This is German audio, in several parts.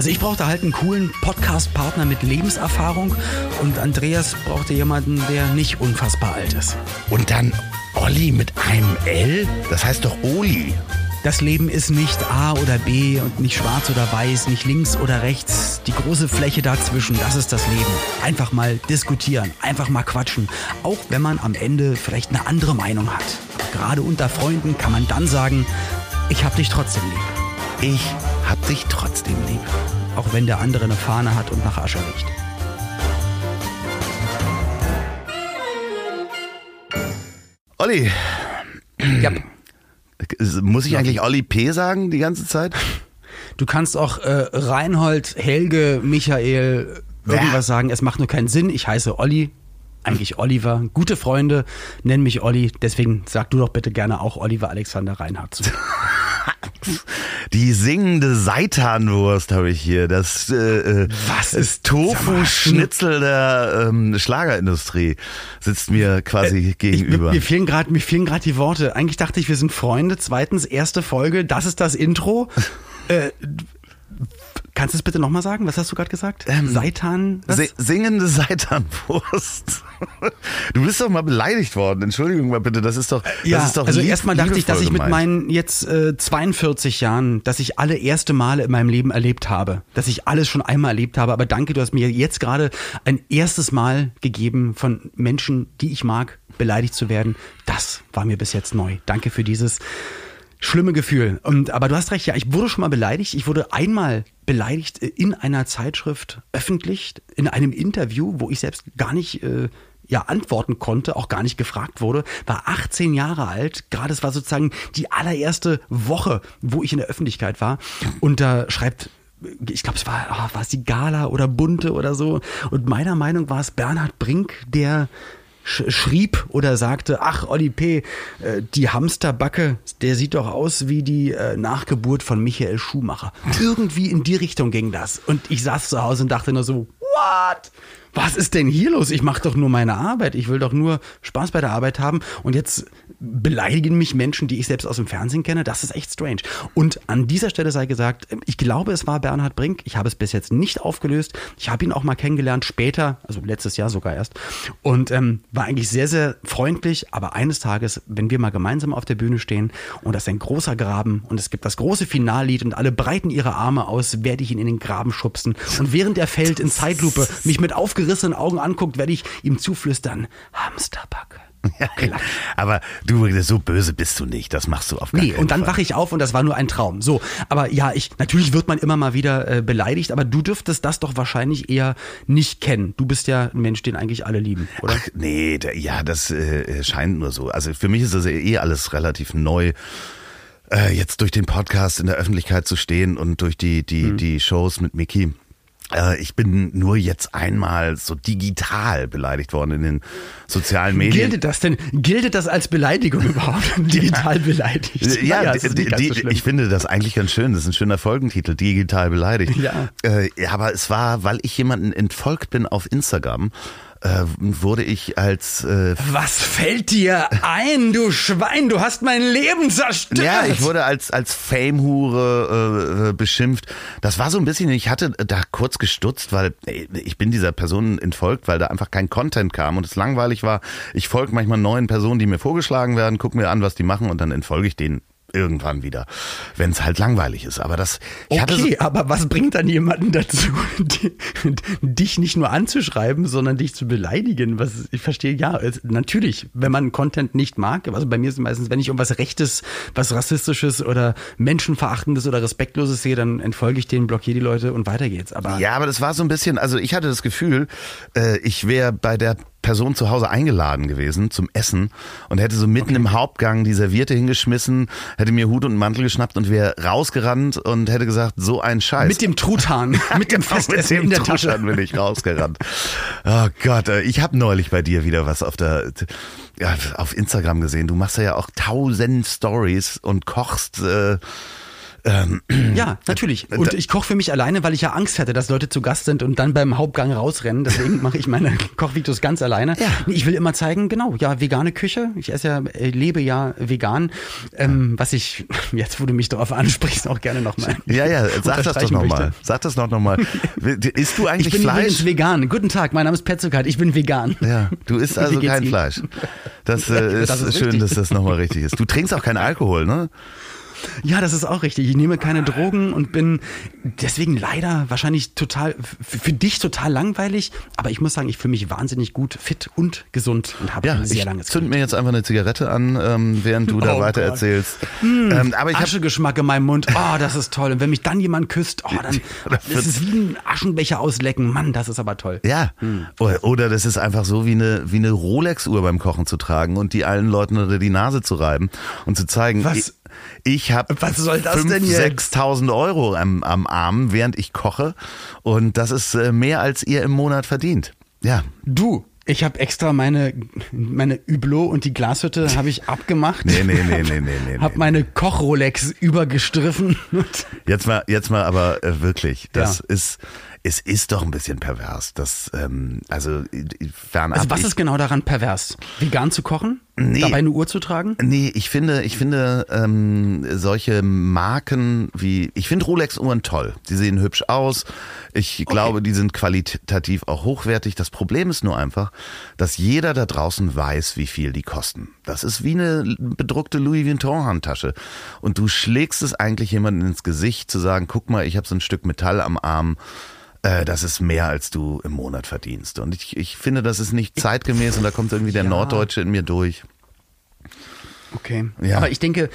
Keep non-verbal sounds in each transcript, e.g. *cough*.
Also ich brauchte halt einen coolen Podcast-Partner mit Lebenserfahrung und Andreas brauchte jemanden, der nicht unfassbar alt ist. Und dann Olli mit einem L? Das heißt doch Oli. Das Leben ist nicht A oder B und nicht schwarz oder weiß, nicht links oder rechts. Die große Fläche dazwischen, das ist das Leben. Einfach mal diskutieren, einfach mal quatschen. Auch wenn man am Ende vielleicht eine andere Meinung hat. Gerade unter Freunden kann man dann sagen, ich hab dich trotzdem lieb. Ich hab dich trotzdem lieb. Auch wenn der andere eine Fahne hat und nach Asche riecht. Olli, Ja. muss ich eigentlich Olli P. sagen die ganze Zeit? Du kannst auch äh, Reinhold, Helge, Michael irgendwas Wer? sagen. Es macht nur keinen Sinn. Ich heiße Olli, eigentlich Oliver. Gute Freunde nennen mich Olli. Deswegen sag du doch bitte gerne auch Oliver Alexander Reinhardt zu. *laughs* Die singende Seitanwurst habe ich hier. Das äh, äh, Was ist- Tofu-Schnitzel der ähm, Schlagerindustrie sitzt mir quasi Äh, Ich, gegenüber. mir, mir fehlen gerade mir fehlen gerade die Worte. Eigentlich dachte ich, wir sind Freunde. Zweitens, erste Folge, das ist das Intro. *laughs* äh, kannst du es bitte nochmal sagen? Was hast du gerade gesagt? Seitan? Was? Si- singende Seitanwurst. *laughs* Du bist doch mal beleidigt worden. Entschuldigung mal bitte, das ist doch das Ja, ist doch also erstmal dachte ich, dass ich mit meinen jetzt äh, 42 Jahren, dass ich alle erste Male in meinem Leben erlebt habe, dass ich alles schon einmal erlebt habe, aber danke, du hast mir jetzt gerade ein erstes Mal gegeben von Menschen, die ich mag, beleidigt zu werden. Das war mir bis jetzt neu. Danke für dieses schlimme Gefühl. Und aber du hast recht, ja, ich wurde schon mal beleidigt. Ich wurde einmal beleidigt äh, in einer Zeitschrift öffentlich in einem Interview, wo ich selbst gar nicht äh, ja antworten konnte, auch gar nicht gefragt wurde, war 18 Jahre alt. Gerade es war sozusagen die allererste Woche, wo ich in der Öffentlichkeit war. Und da schreibt ich glaube, es war, ah, war es die Gala oder Bunte oder so. Und meiner Meinung war es Bernhard Brink, der schrieb oder sagte, ach, Olli P., äh, die Hamsterbacke, der sieht doch aus wie die äh, Nachgeburt von Michael Schumacher. *laughs* Irgendwie in die Richtung ging das. Und ich saß zu Hause und dachte nur so, what? Was ist denn hier los? Ich mache doch nur meine Arbeit. Ich will doch nur Spaß bei der Arbeit haben. Und jetzt beleidigen mich Menschen, die ich selbst aus dem Fernsehen kenne. Das ist echt strange. Und an dieser Stelle sei gesagt, ich glaube, es war Bernhard Brink. Ich habe es bis jetzt nicht aufgelöst. Ich habe ihn auch mal kennengelernt, später, also letztes Jahr sogar erst. Und ähm, war eigentlich sehr, sehr freundlich. Aber eines Tages, wenn wir mal gemeinsam auf der Bühne stehen und das ist ein großer Graben und es gibt das große Finallied und alle breiten ihre Arme aus, werde ich ihn in den Graben schubsen. Und während er fällt in Zeitlupe, mich mit aufgerissenen Augen anguckt, werde ich ihm zuflüstern, Hamsterbacke. Klack. Aber du, so böse bist du nicht. Das machst du auf gar Nee, und dann wache ich auf und das war nur ein Traum. So, aber ja, ich natürlich wird man immer mal wieder äh, beleidigt, aber du dürftest das doch wahrscheinlich eher nicht kennen. Du bist ja ein Mensch, den eigentlich alle lieben, oder? Ach, nee, der, ja, das äh, scheint nur so. Also für mich ist das eh alles relativ neu. Äh, jetzt durch den Podcast in der Öffentlichkeit zu stehen und durch die, die, Mhm. die Shows mit Mickey. Äh, ich bin nur jetzt einmal so digital beleidigt worden in den sozialen Medien. Gilt das denn, gilt das als Beleidigung *laughs* überhaupt? Digital beleidigt? Ja, Naja, die, die, so ich finde das eigentlich ganz schön. Das ist ein schöner Folgentitel, digital beleidigt. Ja. Äh, ja, aber es war, weil ich jemanden entfolgt bin auf Instagram, äh, wurde ich als äh, Was fällt dir ein, du Schwein? Du hast mein Leben zerstört. Ja, ich wurde als, als Fame-Hure äh, äh, beschimpft. Das war so ein bisschen, ich hatte da kurz gestutzt, weil ey, ich bin dieser Person entfolgt, weil da einfach kein Content kam und es langweilig war. Ich folge manchmal neuen Personen, die mir vorgeschlagen werden, gucke mir an, was die machen und dann entfolge ich denen irgendwann wieder, wenn es halt langweilig ist. Aber das, hatte so, Okay, aber was bringt dann jemanden dazu, *laughs* die, dich nicht nur anzuschreiben, sondern dich zu beleidigen? Was ich verstehe, ja, es, natürlich, wenn man Content nicht mag, also bei mir ist es meistens, wenn ich irgendwas Rechtes, was Rassistisches oder Menschenverachtendes oder Respektloses sehe, dann entfolge ich denen, blockiere die Leute und weiter geht's. Aber Ja, aber das war so ein bisschen, also ich hatte das Gefühl, äh, ich wäre bei der Person zu Hause eingeladen gewesen zum Essen und hätte so mitten okay. im Hauptgang die Serviette hingeschmissen, hätte mir Hut und Mantel geschnappt und wäre rausgerannt und hätte gesagt, so ein Scheiß. Mit dem Truthahn, *laughs* mit dem genau, Festessen mit dem in der Tasche. bin ich rausgerannt. Oh Gott, äh, ich habe neulich bei dir wieder was auf der ja, auf Instagram gesehen. Du machst ja auch tausend Stories und kochst äh, ähm, ja, natürlich. Und ich koche für mich alleine, weil ich ja Angst hatte, dass Leute zu Gast sind und dann beim Hauptgang rausrennen. Deswegen mache ich meine *laughs* Kochvideos ganz alleine. Ja. Ich will immer zeigen, genau, ja, vegane Küche. Ich esse ja, äh, lebe ja vegan. Ähm, was ich, jetzt wo du mich darauf ansprichst, auch gerne nochmal. Ja, ja, sag das doch nochmal. Sag das noch nochmal. Isst du eigentlich ich bin Fleisch? Vegan. Guten Tag, mein Name ist Petzukat, ich bin vegan. Ja, du isst also kein Fleisch. Das, äh, ist, das ist schön, richtig. dass das nochmal richtig ist. Du trinkst auch keinen Alkohol, ne? Ja, das ist auch richtig. Ich nehme keine Drogen und bin deswegen leider wahrscheinlich total, für dich total langweilig. Aber ich muss sagen, ich fühle mich wahnsinnig gut, fit und gesund und habe ja, ein sehr langes Ich zünd mir jetzt einfach eine Zigarette an, ähm, während du da oh weiter Gott. erzählst. Mmh, ähm, aber ich Aschegeschmack in meinem Mund. Oh, das ist toll. Und wenn mich dann jemand küsst, oh, dann *laughs* das ist wie ein Aschenbecher auslecken. Mann, das ist aber toll. Ja. Hm. Oder das ist einfach so wie eine, wie eine Rolex-Uhr beim Kochen zu tragen und die allen Leuten unter die Nase zu reiben und zu zeigen. Was? Ich habe 5.000, 6.000 Euro am, am Arm, während ich koche. Und das ist äh, mehr, als ihr im Monat verdient. Ja. Du, ich habe extra meine, meine Hublot und die Glashütte habe ich abgemacht. Nee, nee, nee, nee, nee, nee. Hab meine Koch-Rolex übergestriffen. Jetzt mal, jetzt mal aber äh, wirklich. Das ja. ist, es ist doch ein bisschen pervers. Das, ähm, also fernab. Also was ist genau daran pervers? Vegan zu kochen? Nee, dabei eine Uhr zu tragen? Nee, ich finde, ich finde ähm, solche Marken wie, ich finde Rolex-Uhren toll. Die sehen hübsch aus. Ich okay. glaube, die sind qualitativ auch hochwertig. Das Problem ist nur einfach, dass jeder da draußen weiß, wie viel die kosten. Das ist wie eine bedruckte Louis Vuitton-Handtasche. Und du schlägst es eigentlich jemandem ins Gesicht zu sagen, guck mal, ich habe so ein Stück Metall am Arm äh, das ist mehr, als du im Monat verdienst. Und ich, ich finde, das ist nicht zeitgemäß und da kommt irgendwie der ja. Norddeutsche in mir durch. Okay. Ja. Aber ich denke,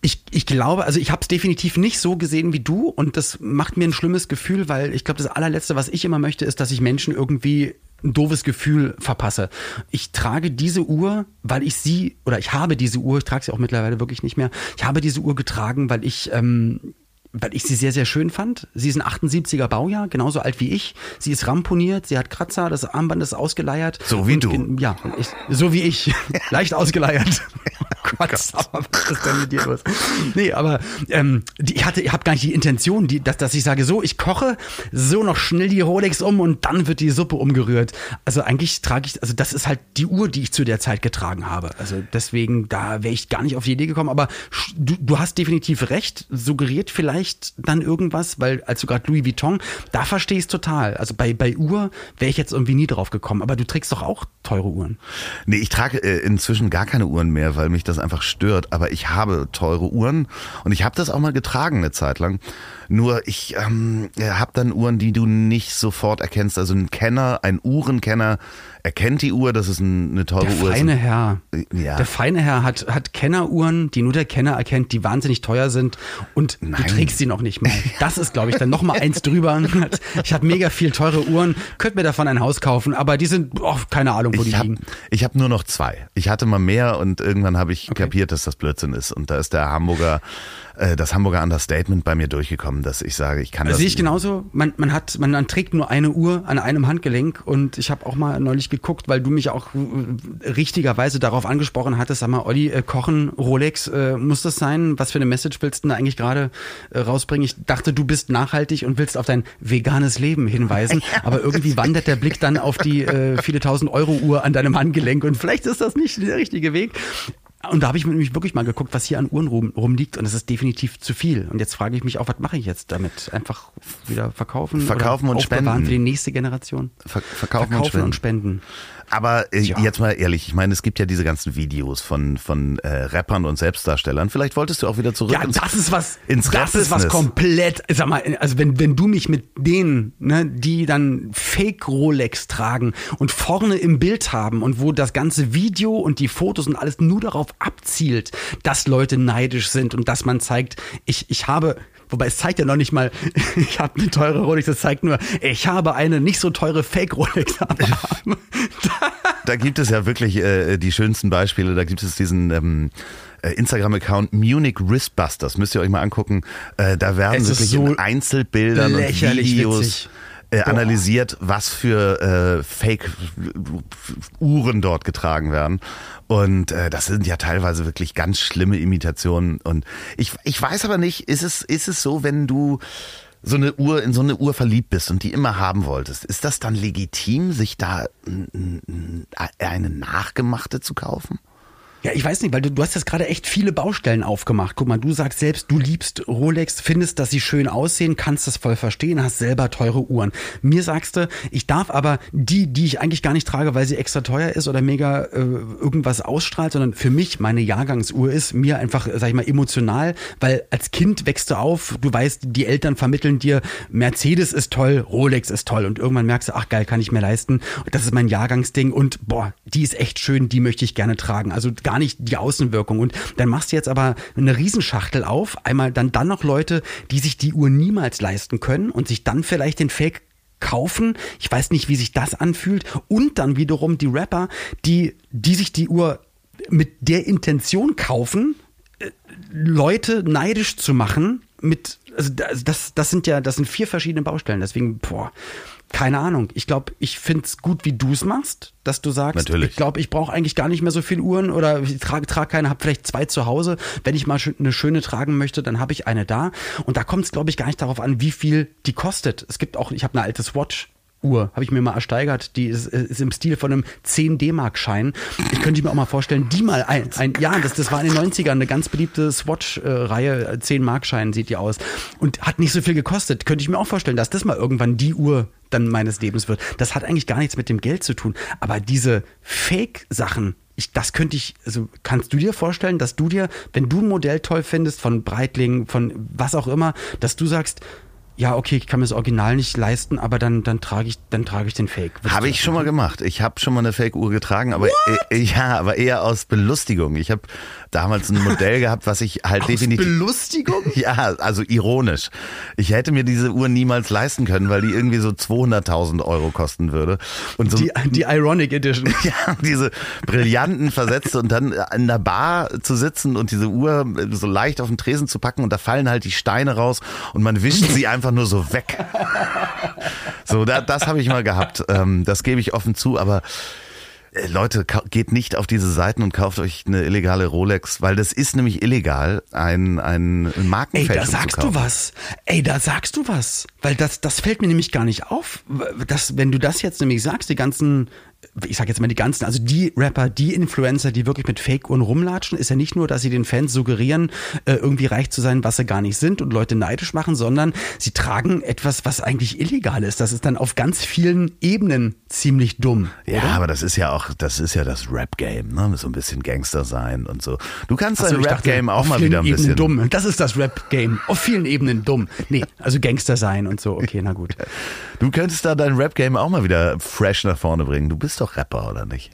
ich, ich glaube, also ich habe es definitiv nicht so gesehen wie du und das macht mir ein schlimmes Gefühl, weil ich glaube, das allerletzte, was ich immer möchte, ist, dass ich Menschen irgendwie ein doofes Gefühl verpasse. Ich trage diese Uhr, weil ich sie, oder ich habe diese Uhr, ich trage sie auch mittlerweile wirklich nicht mehr, ich habe diese Uhr getragen, weil ich ähm, weil ich sie sehr, sehr schön fand. Sie ist ein 78er Baujahr, genauso alt wie ich. Sie ist ramponiert, sie hat Kratzer, das Armband ist ausgeleiert. So wie du. Ja, ich, so wie ich. *laughs* Leicht ausgeleiert. *laughs* *laughs* Gott, aber was ist denn mit dir los? Nee, aber ähm, die, ich hatte, ich habe gar nicht die Intention, die, dass, dass ich sage, so, ich koche, so noch schnell die Rolex um und dann wird die Suppe umgerührt. Also eigentlich trage ich, also das ist halt die Uhr, die ich zu der Zeit getragen habe. Also deswegen, da wäre ich gar nicht auf die Idee gekommen. Aber du, du hast definitiv recht, suggeriert vielleicht dann irgendwas, weil als du gerade Louis Vuitton, da verstehe ich es total. Also bei, bei Uhr wäre ich jetzt irgendwie nie drauf gekommen. Aber du trägst doch auch teure Uhren. Nee, ich trage äh, inzwischen gar keine Uhren mehr, weil mich das einfach stört. Aber ich habe teure Uhren und ich habe das auch mal getragen eine Zeit lang. Nur ich ähm, habe dann Uhren, die du nicht sofort erkennst. Also ein Kenner, ein Uhrenkenner erkennt die Uhr, das ist eine teure der Uhr. Der feine Herr. Ja. Der feine Herr hat, hat Kenneruhren, die nur der Kenner erkennt, die wahnsinnig teuer sind und Nein. du trägst sie noch nicht mal. *laughs* Das ist, glaube ich, dann noch mal eins drüber. *laughs* Ich habe mega viel teure Uhren, könnte mir davon ein Haus kaufen, aber die sind, oh, keine Ahnung, wo ich die hab, liegen. Ich habe nur noch zwei. Ich hatte mal mehr und irgendwann habe ich okay. kapiert, dass das Blödsinn ist. Und da ist der Hamburger äh, das Hamburger Understatement bei mir durchgekommen, dass ich sage, ich kann das. Sehe ich genauso. Man, man hat, man, man trägt nur eine Uhr an einem Handgelenk und ich habe auch mal neulich geguckt, weil du mich auch äh, richtigerweise darauf angesprochen hattest, sag mal, Olli, äh, Kochen, Rolex, äh, muss das sein? Was für eine Message willst du da eigentlich gerade äh, rausbringen? Ich dachte, du bist nachhaltig und willst auf dein veganes Leben hinweisen, *laughs* aber irgendwie wandert der Blick dann auf die äh, viele tausend Euro Uhr an deinem Handgelenk und vielleicht ist das nicht der richtige Weg. Und da habe ich nämlich wirklich mal geguckt, was hier an Uhren rum, rumliegt und es ist definitiv zu viel. Und jetzt frage ich mich auch, was mache ich jetzt damit? Einfach wieder verkaufen? Verkaufen und spenden. für die nächste Generation? Ver verkaufen, verkaufen und, spenden. und spenden. Aber äh, ja. jetzt mal ehrlich, ich meine, es gibt ja diese ganzen Videos von, von äh, Rappern und Selbstdarstellern. Vielleicht wolltest du auch wieder zurück ja, ins, das ist was, ins Das ist was komplett, sag mal, also wenn, wenn du mich mit denen, ne, die dann Fake Rolex tragen und vorne im Bild haben und wo das ganze Video und die Fotos und alles nur darauf abzielt, dass Leute neidisch sind und dass man zeigt, ich, ich habe Wobei es zeigt ja noch nicht mal, *laughs* ich habe eine teure Rolex, das zeigt nur, ich habe eine nicht so teure Fake-Rolex. *laughs* da gibt es ja wirklich äh, die schönsten Beispiele. Da gibt es diesen ähm, äh, Instagram-Account Munich Wristbusters. Müsst ihr euch mal angucken. Äh, da werden Es wirklich so in Einzelbildern und Videos witzig. Äh, analysiert, was für äh, Fake-Uhren dort getragen werden. Und äh, das sind ja teilweise wirklich ganz schlimme Imitationen. Und ich, ich weiß aber nicht, ist es, ist es so, wenn du so eine Uhr in so eine Uhr verliebt bist und die immer haben wolltest, ist das dann legitim, sich da eine nachgemachte zu kaufen? Ja, ich weiß nicht, weil du, du hast jetzt gerade echt viele Baustellen aufgemacht. Guck mal, du sagst selbst, du liebst Rolex, findest, dass sie schön aussehen, kannst das voll verstehen, hast selber teure Uhren. Mir sagst du, ich darf aber die, die ich eigentlich gar nicht trage, weil sie extra teuer ist oder mega äh, irgendwas ausstrahlt, sondern für mich meine Jahrgangsuhr ist mir einfach, sag ich mal, emotional, weil als Kind wächst du auf, du weißt, die Eltern vermitteln dir, Mercedes ist toll, Rolex ist toll und irgendwann merkst du, ach geil, kann ich mir leisten. Das ist mein Jahrgangsding und boah, die ist echt schön, die möchte ich gerne tragen. Also gar nicht die Außenwirkung. Und dann machst du jetzt aber eine Riesenschachtel auf. Einmal dann, dann noch Leute, die sich die Uhr niemals leisten können und sich dann vielleicht den Fake kaufen. Ich weiß nicht, wie sich das anfühlt. Und dann wiederum die Rapper, die, die sich die Uhr mit der Intention kaufen, äh, Leute neidisch zu machen mit also das, das das sind ja das sind vier verschiedene Baustellen deswegen boah keine Ahnung. Ich glaube ich find's gut wie du es machst dass du sagst Natürlich. ich glaube ich brauche eigentlich gar nicht mehr so viele Uhren oder ich trage trage keine habe vielleicht zwei zu Hause. Wenn ich mal eine schöne tragen möchte dann habe ich eine da. Und da kommt es glaube ich gar nicht darauf an wie viel die kostet. Es gibt auch ich habe eine alte Swatch Uhr habe ich mir mal ersteigert. Die ist, ist im Stil von einem 10 D-Mark-Schein. Ich könnte mir auch mal vorstellen, die mal ein, ein ja, das, das war in den 90ern eine ganz beliebte Swatch-Reihe. 10 Mark-Schein sieht die aus. Und hat nicht so viel gekostet. Könnte ich mir auch vorstellen, dass das mal irgendwann die Uhr dann meines Lebens wird. Das hat eigentlich gar nichts mit dem Geld zu tun. Aber diese Fake-Sachen, ich, das könnte ich, also kannst du dir vorstellen, dass du dir, wenn du ein Modell toll findest, von Breitling, von was auch immer, dass du sagst, ja, okay, ich kann mir das Original nicht leisten, aber dann, dann trage ich, dann trage ich den Fake. Habe ich schon mal gemacht. Ich habe schon mal eine Fake-Uhr getragen, aber äh, ja, aber eher aus Belustigung. Ich habe damals ein Modell gehabt, was ich halt Aus definitiv Belustigung? *laughs* Ja, also ironisch. Ich hätte mir diese Uhr niemals leisten können, weil die irgendwie so 200.000 Euro kosten würde. Und so Die, die Ironic Edition. *laughs* ja, diese brillanten versetzt und dann in der Bar zu sitzen und diese Uhr so leicht auf den Tresen zu packen und da fallen halt die Steine raus und man wischt sie *laughs* einfach nur so weg. So, da, das habe ich mal gehabt. Ähm, das gebe ich offen zu, aber äh, Leute, geht nicht auf diese Seiten und kauft euch eine illegale Rolex, weil das ist nämlich illegal, ein, ein Ey, Markenfälschung da sagst du was. Ey, da sagst du was. Weil das, das fällt mir nämlich gar nicht auf. Das, wenn du das jetzt nämlich sagst, die ganzen, ich sag jetzt mal die ganzen, also die Rapper, die Influencer, die wirklich mit Fake-Uhren rumlatschen, ist ja nicht nur, dass sie den Fans suggerieren, äh, irgendwie reich zu sein, was sie gar nicht sind und Leute neidisch machen, sondern sie tragen etwas, was eigentlich illegal ist. Das ist dann auf ganz vielen Ebenen ziemlich dumm. Ja, oder? aber das ist ja auch, das ist ja das Rap-Game, ne? So ein bisschen Gangster sein und so. Du kannst dein Rap-Game auch mal wieder ein Ebenen bisschen. dumm. Das ist das Rap-Game. Auf vielen Ebenen dumm. Nee, also Gangster sein und so. Okay, na gut. Du könntest da dein Rap-Game auch mal wieder fresh nach vorne bringen. Du bist doch Rapper, oder nicht?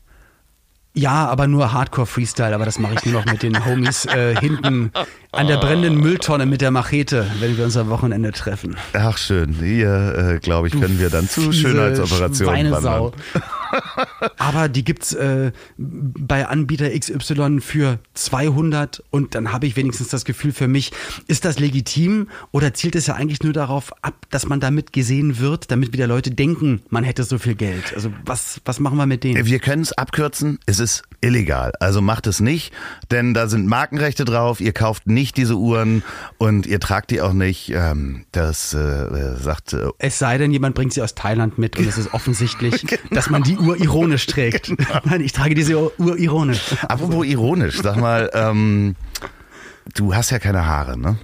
Ja, aber nur Hardcore-Freestyle, aber das mache ich nur noch mit den Homies äh, hinten an der brennenden Mülltonne mit der Machete, wenn wir uns am Wochenende treffen. Ach schön, hier, äh, glaube ich, können wir dann zu Schönheitsoperationen wandern. *laughs* *laughs* Aber die gibt's äh, bei Anbieter XY für 200 und dann habe ich wenigstens das Gefühl für mich, ist das legitim oder zielt es ja eigentlich nur darauf ab, dass man damit gesehen wird, damit wieder Leute denken, man hätte so viel Geld. Also was, was machen wir mit denen? Wir können es abkürzen, es ist illegal. Also macht es nicht, denn da sind Markenrechte drauf, ihr kauft nicht diese Uhren und ihr tragt die auch nicht. Ähm, das äh, sagt äh, Es sei denn, jemand bringt sie aus Thailand mit und es ist offensichtlich, *laughs* dass man die Uhr ironisch trägt. *laughs* Nein, ich trage diese Uhr ironisch. Apropos ironisch, sag mal, ähm, du hast ja keine Haare, ne?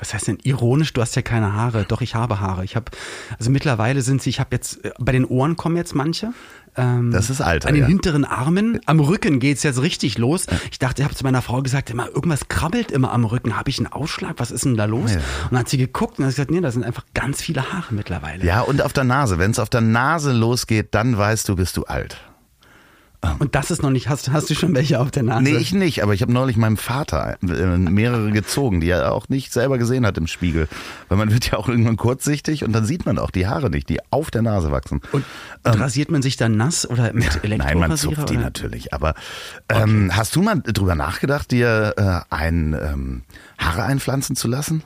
Was heißt denn ironisch? Du hast ja keine Haare. Doch, ich habe Haare. Ich habe, also mittlerweile sind sie, ich habe jetzt, äh, bei den Ohren kommen jetzt manche. Ähm, Das ist Alter, An den ja. hinteren Armen, am Rücken geht's jetzt richtig los. Ich dachte, ich habe zu meiner Frau gesagt, immer irgendwas krabbelt immer am Rücken. Habe ich einen Ausschlag? Was ist denn da los? Ja. Und dann hat sie geguckt und hat gesagt, nee, da sind einfach ganz viele Haare mittlerweile. Ja, und auf der Nase. Wenn es auf der Nase losgeht, dann weißt du, bist du alt. Und das ist noch nicht, hast, hast du schon welche auf der Nase? Nee, ich nicht, aber ich habe neulich meinem Vater äh, mehrere gezogen, die er auch nicht selber gesehen hat im Spiegel. Weil man wird ja auch irgendwann kurzsichtig und dann sieht man auch die Haare nicht, die auf der Nase wachsen. Und, und ähm, rasiert man sich dann nass oder mit Elektrorasierer? Nein, man zupft die oder? natürlich. Aber ähm, okay. hast du mal drüber nachgedacht, dir äh, ein ähm, Haare einpflanzen zu lassen?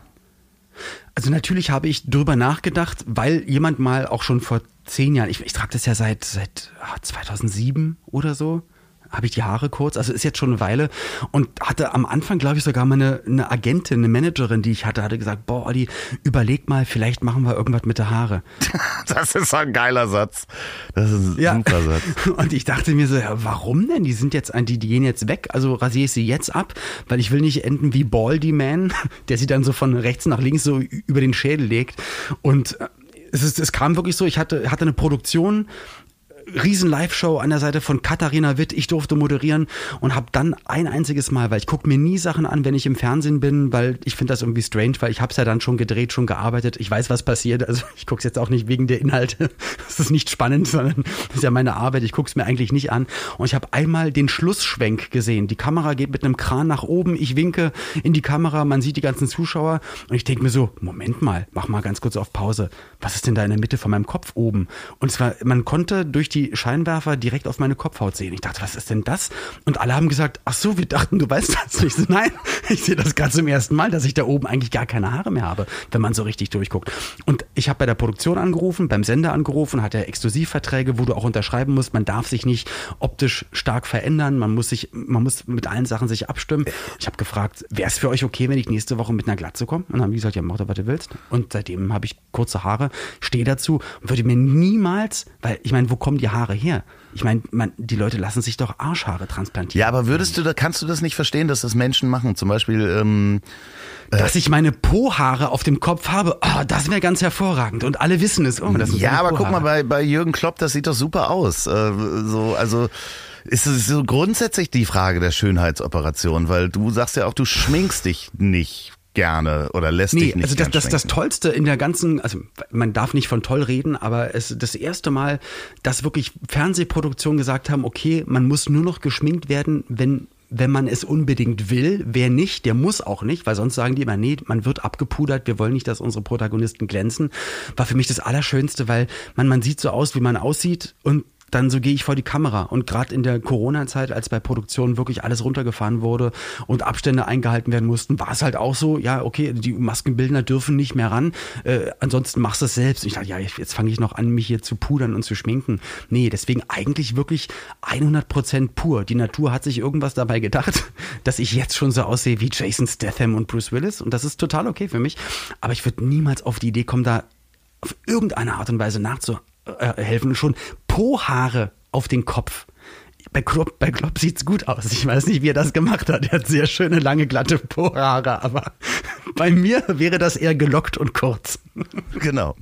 Also natürlich habe ich drüber nachgedacht, weil jemand mal auch schon vor zehn Jahren, ich, ich trage das ja seit, seit 2007 ah, oder so, habe ich die Haare kurz, also ist jetzt schon eine Weile und hatte am Anfang, glaube ich, sogar mal eine, eine Agentin, eine Managerin, die ich hatte, hatte gesagt, boah, Olli, überleg mal, vielleicht machen wir irgendwas mit der Haare. *laughs* Das ist ein geiler Satz. Das ist ein ja. super Satz. *laughs* Und ich dachte mir so, ja, warum denn? Die sind jetzt, die, die gehen jetzt weg, also rasiere ich sie jetzt ab, weil ich will nicht enden wie Baldy Man, *laughs* der sie dann so von rechts nach links so über den Schädel legt und äh, es, ist, es kam wirklich so, ich hatte, hatte eine Produktion riesen Live-Show an der Seite von Katharina Witt. Ich durfte moderieren und habe dann ein einziges Mal, weil ich gucke mir nie Sachen an, wenn ich im Fernsehen bin, weil ich finde das irgendwie strange, weil ich habe es ja dann schon gedreht, schon gearbeitet. Ich weiß, was passiert. Also *laughs* ich gucke es jetzt auch nicht wegen der Inhalte. *laughs* Das ist nicht spannend, sondern das ist ja meine Arbeit. Ich gucke es mir eigentlich nicht an. Und ich habe einmal den Schlussschwenk gesehen. Die Kamera geht mit einem Kran nach oben. Ich winke in die Kamera. Man sieht die ganzen Zuschauer. Und ich denke mir so, Moment mal, mach mal ganz kurz auf Pause. Was ist denn da in der Mitte von meinem Kopf oben? Und zwar, man konnte durch die Scheinwerfer direkt auf meine Kopfhaut sehen. Ich dachte, was ist denn das? Und alle haben gesagt, ach so, wir dachten, du weißt das. Ich so, nein, *laughs* ich sehe das gerade zum ersten Mal, dass ich da oben eigentlich gar keine Haare mehr habe, wenn man so richtig durchguckt. Und ich habe bei der Produktion angerufen, beim Sender angerufen, hat er Exklusivverträge, wo du auch unterschreiben musst, man darf sich nicht optisch stark verändern, man muss sich, man muss mit allen Sachen sich abstimmen. Ich habe gefragt, wäre es für euch okay, wenn ich nächste Woche mit einer Glatze komme? Und dann haben die gesagt, ja, mach doch, was du willst. Und seitdem habe ich kurze Haare, stehe dazu und würde mir niemals, weil ich meine, wo kommen die Haare her? Ich meine, die Leute lassen sich doch Arschhaare transplantieren. Ja, aber würdest du, da kannst du das nicht verstehen, dass das Menschen machen? Zum Beispiel, ähm, äh, dass ich meine Po-Haare auf dem Kopf habe, oh, das wäre ganz hervorragend. Und alle wissen es. Oh, ja, aber guck mal, bei, bei Jürgen Klopp, das sieht doch super aus. Äh, so, also ist es so grundsätzlich die Frage der Schönheitsoperation, weil du sagst ja auch, du schminkst dich nicht gerne oder lässt nee, dich nicht also das, das, das Tollste in der ganzen, also man darf nicht von toll reden, aber es das erste Mal, dass wirklich Fernsehproduktionen gesagt haben, okay, man muss nur noch geschminkt werden, wenn wenn man es unbedingt will. Wer nicht, der muss auch nicht, weil sonst sagen die immer, nee, man wird abgepudert, wir wollen nicht, dass unsere Protagonisten glänzen. War für mich das Allerschönste, weil man, man sieht so aus, wie man aussieht und dann so gehe ich vor die Kamera. Und gerade in der Corona-Zeit, als bei Produktionen wirklich alles runtergefahren wurde und Abstände eingehalten werden mussten, war es halt auch so, ja, okay, die Maskenbildner dürfen nicht mehr ran. Äh, ansonsten machst du es selbst. Und ich dachte, ja, jetzt fange ich noch an, mich hier zu pudern und zu schminken. Nee, deswegen eigentlich wirklich 100 Prozent pur. Die Natur hat sich irgendwas dabei gedacht, *laughs* dass ich jetzt schon so aussehe wie Jason Statham und Bruce Willis. Und das ist total okay für mich. Aber ich würde niemals auf die Idee kommen, da auf irgendeine Art und Weise nachzuhalten äh, helfen. Schon Po-Haare auf den Kopf. Bei Klopp, bei Klopp sieht's gut aus. Ich weiß nicht, wie er das gemacht hat. Er hat sehr schöne, lange, glatte Po-Haare, aber *laughs* bei mir wäre das eher gelockt und kurz. Genau.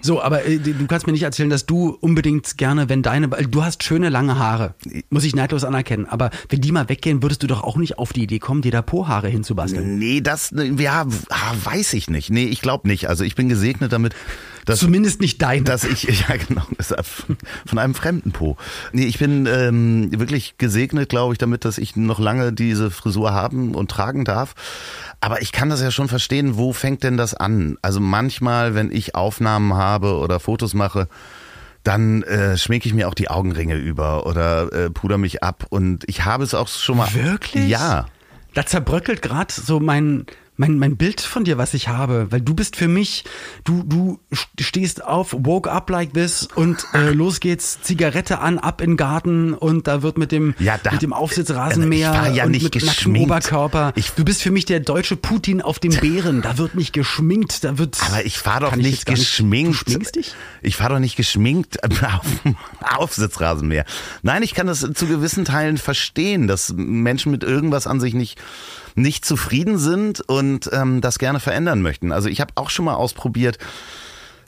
So, aber äh, du kannst mir nicht erzählen, dass du unbedingt gerne, wenn deine, du hast schöne lange Haare, muss ich neidlos anerkennen, aber wenn die mal weggehen, würdest du doch auch nicht auf die Idee kommen, dir da Po-Haare hinzubasteln. Nee, das, ja, weiß ich nicht. Nee, ich glaube nicht. Also ich bin gesegnet damit, dass, Zumindest nicht dein. Dass ich, *laughs* ja genau, von einem fremden Po. Nee, ich bin ähm, wirklich gesegnet, glaube ich, damit, dass ich noch lange diese Frisur haben und tragen darf. Aber ich kann das ja schon verstehen, wo fängt denn das an? Also manchmal, wenn ich Aufnahmen habe oder Fotos mache, dann äh, schminke ich mir auch die Augenringe über oder äh, puder mich ab. Und ich habe es auch schon mal. Wirklich? Ja. Da zerbröckelt gerade so mein mein, mein Bild von dir, was ich habe, weil du bist für mich, du, du stehst auf, woke up like this und äh, *laughs* los geht's, Zigarette an, ab in den Garten und da wird mit dem, ja, da, mit dem Aufsitzrasenmäher ja und nicht mit nacktem Oberkörper. Ich, du bist für mich der deutsche Putin auf dem Bären, da wird nicht geschminkt, da wird. Aber ich fahr doch nicht geschminkt. Nicht, du dich? Ich fahr doch nicht geschminkt auf dem Aufsitzrasenmäher. Nein, ich kann das zu gewissen Teilen verstehen, dass Menschen mit irgendwas an sich nicht nicht zufrieden sind und ähm, das gerne verändern möchten. Also ich habe auch schon mal ausprobiert,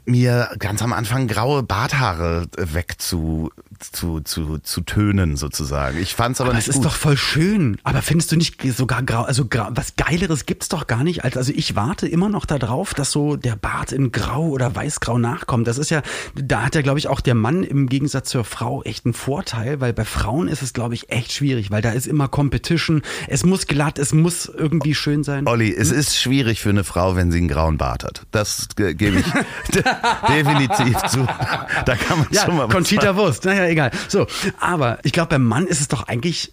mir ganz am Anfang graue Barthaare wegzu zu, zu, zu tönen sozusagen. Ich fand's aber, aber nicht gut. ist doch voll schön. Aber findest du nicht sogar grau, also grau, was Geileres gibt's doch gar nicht. Als, also ich warte immer noch darauf, dass so der Bart in grau oder weißgrau nachkommt. Das ist ja, da hat ja glaube ich auch der Mann im Gegensatz zur Frau echt einen Vorteil, weil bei Frauen ist es glaube ich echt schwierig, weil da ist immer Competition. Es muss glatt, es muss irgendwie schön sein. Olli, es ist schwierig für eine Frau, wenn sie einen grauen Bart hat. Das ge- gebe ich *laughs* *laughs* definitiv zu. Da kann man Ja, schon mal was Conchita sagen. Wurst. Naja, egal. So, aber ich glaube, beim Mann ist es doch eigentlich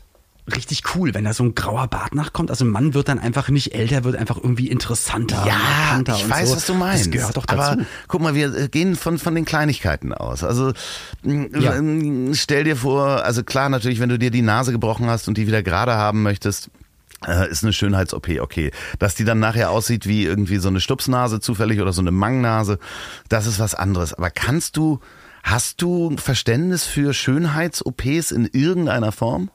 richtig cool, wenn da so ein grauer Bart nachkommt. Also ein Mann wird dann einfach nicht älter, wird einfach irgendwie interessanter, Ja, ich weiß, so. was du meinst. Das gehört doch dazu. Aber guck mal, wir äh, gehen von, von den Kleinigkeiten aus. Also Ja. ähm, stell dir vor, also klar, natürlich, wenn du dir die Nase gebrochen hast und die wieder gerade haben möchtest, ist eine Schönheits-OP okay. Dass die dann nachher aussieht wie irgendwie so eine Stupsnase zufällig oder so eine Mangnase, das ist was anderes. Aber kannst du, hast du Verständnis für Schönheits-OPs in irgendeiner Form?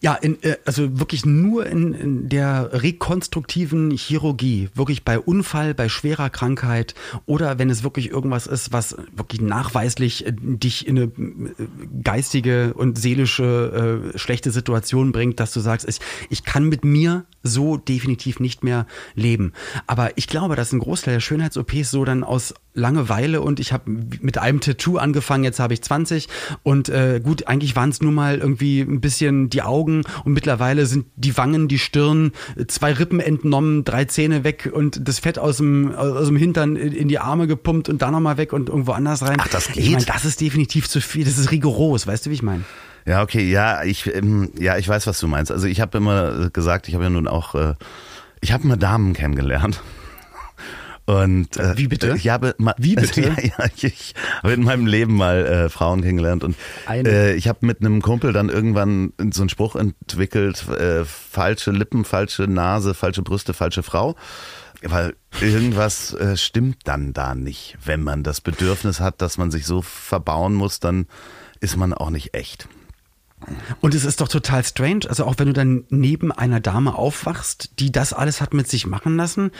Ja, in, äh, also wirklich nur in, in der rekonstruktiven Chirurgie, wirklich bei Unfall, bei schwerer Krankheit oder wenn es wirklich irgendwas ist, was wirklich nachweislich äh, dich in eine äh, geistige und seelische äh, schlechte Situation bringt, dass du sagst, ich, ich kann mit mir so definitiv nicht mehr leben. Aber ich glaube, dass ein Großteil der Schönheits-OPs so dann aus Langeweile und ich habe mit einem Tattoo angefangen, jetzt habe ich 20 und äh, gut, eigentlich waren es nur mal irgendwie ein bisschen die Augen und mittlerweile sind die Wangen, die Stirn, zwei Rippen entnommen, drei Zähne weg und das Fett aus dem, aus dem Hintern in die Arme gepumpt und da nochmal weg und irgendwo anders rein. Ach, das Ich geht? meine, das ist definitiv zu viel, das ist rigoros, weißt du, wie ich meine? Ja, okay, ja, ich, ähm, ja, ich weiß, was du meinst. Also ich habe immer gesagt, ich habe ja nun auch, äh, ich habe mal Damen kennengelernt. Und äh, Wie bitte? Ich habe mal, Wie *laughs* bitte? Ja, ja, ich habe in meinem Leben mal äh, Frauen kennengelernt und äh, ich habe mit einem Kumpel dann irgendwann so einen Spruch entwickelt: äh, falsche Lippen, falsche Nase, falsche Brüste, falsche Frau. Weil irgendwas äh, stimmt dann da nicht. Wenn man das Bedürfnis hat, dass man sich so verbauen muss, dann ist man auch nicht echt. Und es ist doch total strange, also auch wenn du dann neben einer Dame aufwachst, die das alles hat mit sich machen lassen,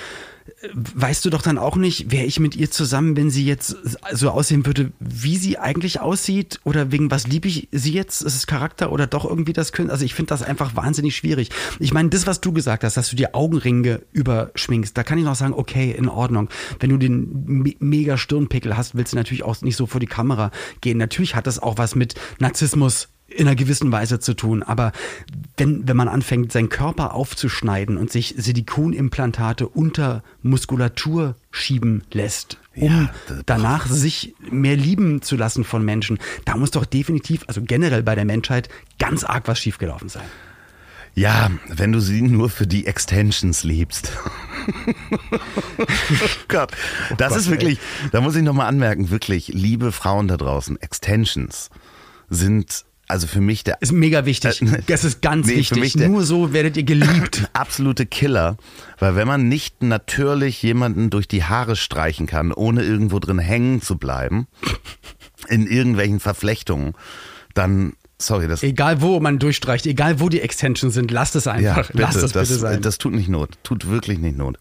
äh, weißt du doch dann auch nicht, wäre ich mit ihr zusammen, wenn sie jetzt so aussehen würde, wie sie eigentlich aussieht oder wegen was liebe ich sie jetzt? Ist es Charakter oder doch irgendwie das können? Also ich finde das einfach wahnsinnig schwierig. Ich meine, das, was du gesagt hast, dass du dir Augenringe überschminkst, da kann ich noch sagen, okay, in Ordnung. Wenn du den me mega Stirnpickel hast, willst du natürlich auch nicht so vor die Kamera gehen. Natürlich hat das auch was mit Narzissmus in einer gewissen Weise zu tun. Aber wenn, wenn man anfängt, seinen Körper aufzuschneiden und sich Silikonimplantate unter Muskulatur schieben lässt, um Ja, danach sich mehr lieben zu lassen von Menschen, da muss doch definitiv, also generell bei der Menschheit, ganz arg was schiefgelaufen sein. Ja, wenn du sie nur für die Extensions liebst. oh *laughs* Gott, das Gott, ist wirklich, da muss ich nochmal anmerken, wirklich, liebe Frauen da draußen, Extensions sind also für mich der Ist mega wichtig. Äh, Das ist ganz nee, wichtig. Nur so werdet ihr geliebt. *laughs* absolute Killer, weil wenn man nicht natürlich jemanden durch die Haare streichen kann, ohne irgendwo drin hängen zu bleiben, in irgendwelchen Verflechtungen, dann, sorry, das Egal wo man durchstreicht, egal wo die Extensions sind, lasst es ja, einfach. bitte, lasst es das, bitte sein. das tut nicht Not, tut wirklich nicht Not.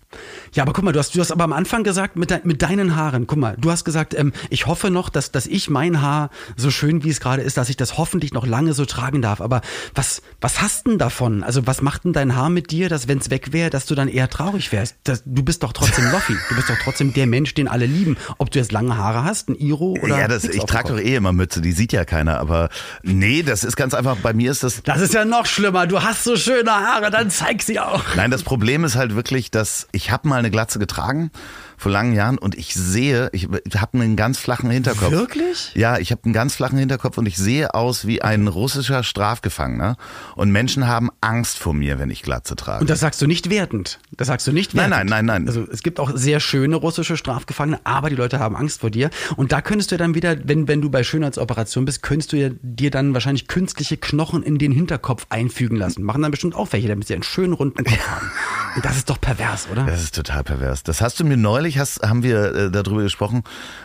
Ja, aber guck mal, du hast, du hast aber am Anfang gesagt, mit, de, mit deinen Haaren, guck mal, du hast gesagt, ähm, ich hoffe noch, dass, dass ich mein Haar, so schön wie es gerade ist, dass ich das hoffentlich noch lange so tragen darf. Aber was, was hast denn davon? Also was macht denn dein Haar mit dir, dass wenn es weg wäre, dass du dann eher traurig wärst? Das, du bist doch trotzdem Loffi. Du bist doch trotzdem der Mensch, den alle lieben. Ob du jetzt lange Haare hast, ein Iro oder ja, das, ich trage doch eh immer Mütze, die sieht ja keiner, aber nee, das ist ganz einfach, bei mir ist das, Das ist ja noch schlimmer. Du hast so schöne Haare, dann zeig sie auch. nein, das Problem ist halt wirklich, dass ich habe mal eine Glatze getragen vor langen Jahren und ich sehe, ich habe einen ganz flachen Hinterkopf. Wirklich? Ja, ich habe einen ganz flachen Hinterkopf und ich sehe aus wie ein russischer Strafgefangener und Menschen haben Angst vor mir, wenn ich Glatze trage. Und das sagst du nicht wertend. Das sagst du nicht Nein, wertend. nein, nein, nein. Also es gibt auch sehr schöne russische Strafgefangene, aber die Leute haben Angst vor dir. Und da könntest du dann wieder, wenn, wenn du bei Schönheitsoperationen bist, könntest du dir dann wahrscheinlich künstliche Knochen in den Hinterkopf einfügen lassen. Machen dann bestimmt auch welche, damit sie einen schönen runden Kopf haben. Und das ist doch pervers, oder? Das ist total pervers. Das hast du mir neulich, hast, haben wir äh, darüber gesprochen